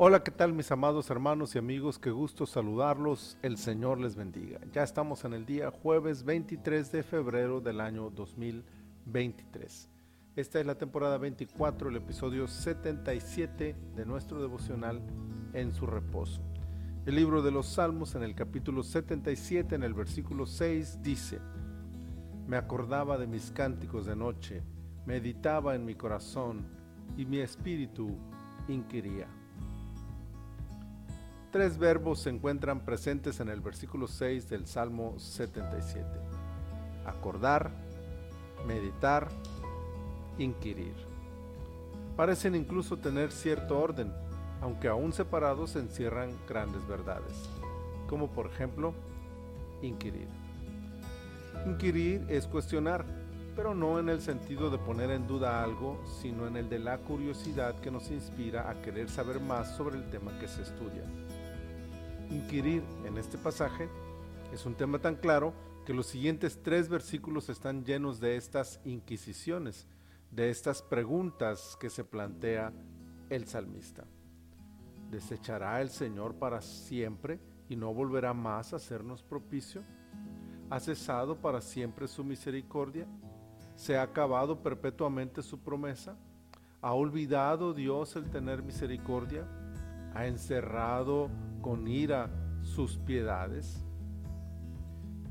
Hola, ¿qué tal mis amados hermanos y amigos? Qué gusto saludarlos. El Señor les bendiga. Ya estamos en el día jueves 23 de febrero del año 2023. Esta es la temporada 24, el episodio 77 de nuestro devocional En su reposo. El libro de los Salmos en el capítulo 77, en el versículo 6, dice, Me acordaba de mis cánticos de noche, meditaba en mi corazón y mi espíritu inquiría. Tres verbos se encuentran presentes en el versículo 6 del Salmo 77. Acordar, meditar, inquirir. Parecen incluso tener cierto orden, aunque aún separados encierran grandes verdades, como por ejemplo, inquirir. Inquirir es cuestionar, pero no en el sentido de poner en duda algo, sino en el de la curiosidad que nos inspira a querer saber más sobre el tema que se estudia inquirir en este pasaje es un tema tan claro que los siguientes tres versículos están llenos de estas inquisiciones, de estas preguntas que se plantea el salmista. ¿Desechará el Señor para siempre y no volverá más a hacernos propicio? ¿Ha cesado para siempre su misericordia? ¿Se ha acabado perpetuamente su promesa? ¿Ha olvidado Dios el tener misericordia? ¿Ha encerrado con ira sus piedades.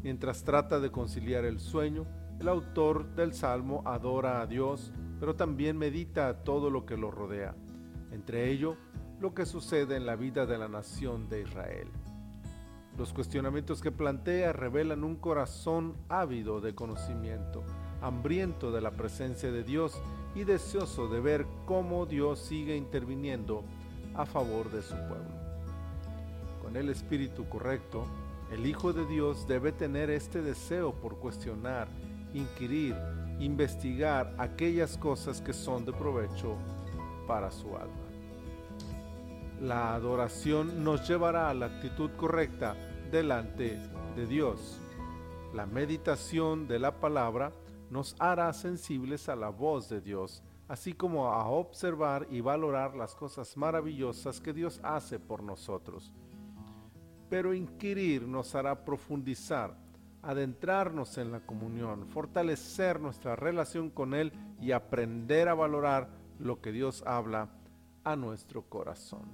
Mientras trata de conciliar el sueño, el autor del Salmo adora a Dios, pero también medita todo lo que lo rodea, entre ello lo que sucede en la vida de la nación de Israel. Los cuestionamientos que plantea revelan un corazón ávido de conocimiento, hambriento de la presencia de Dios y deseoso de ver cómo Dios sigue interviniendo a favor de su pueblo con el espíritu correcto, el Hijo de Dios debe tener este deseo por cuestionar, inquirir, investigar aquellas cosas que son de provecho para su alma. La adoración nos llevará a la actitud correcta delante de Dios. La meditación de la palabra nos hará sensibles a la voz de Dios, así como a observar y valorar las cosas maravillosas que Dios hace por nosotros pero inquirir nos hará profundizar, adentrarnos en la comunión, fortalecer nuestra relación con Él y aprender a valorar lo que Dios habla a nuestro corazón.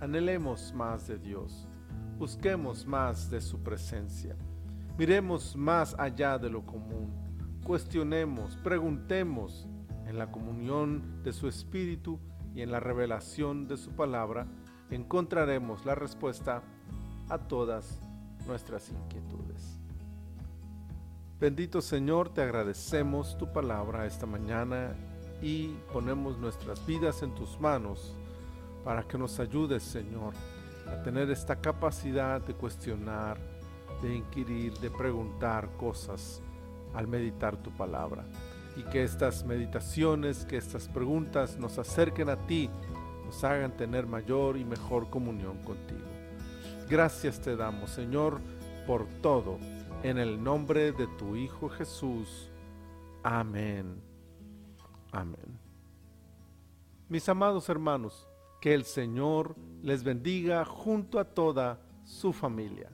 Anhelemos más de Dios, busquemos más de su presencia, miremos más allá de lo común, cuestionemos, preguntemos en la comunión de su Espíritu y en la revelación de su palabra, encontraremos la respuesta a todas nuestras inquietudes. Bendito Señor, te agradecemos tu palabra esta mañana y ponemos nuestras vidas en tus manos para que nos ayudes, Señor, a tener esta capacidad de cuestionar, de inquirir, de preguntar cosas al meditar tu palabra. Y que estas meditaciones, que estas preguntas nos acerquen a ti nos hagan tener mayor y mejor comunión contigo. Gracias te damos, Señor, por todo, en el nombre de tu Hijo Jesús. Amén. Amén. Mis amados hermanos, que el Señor les bendiga junto a toda su familia.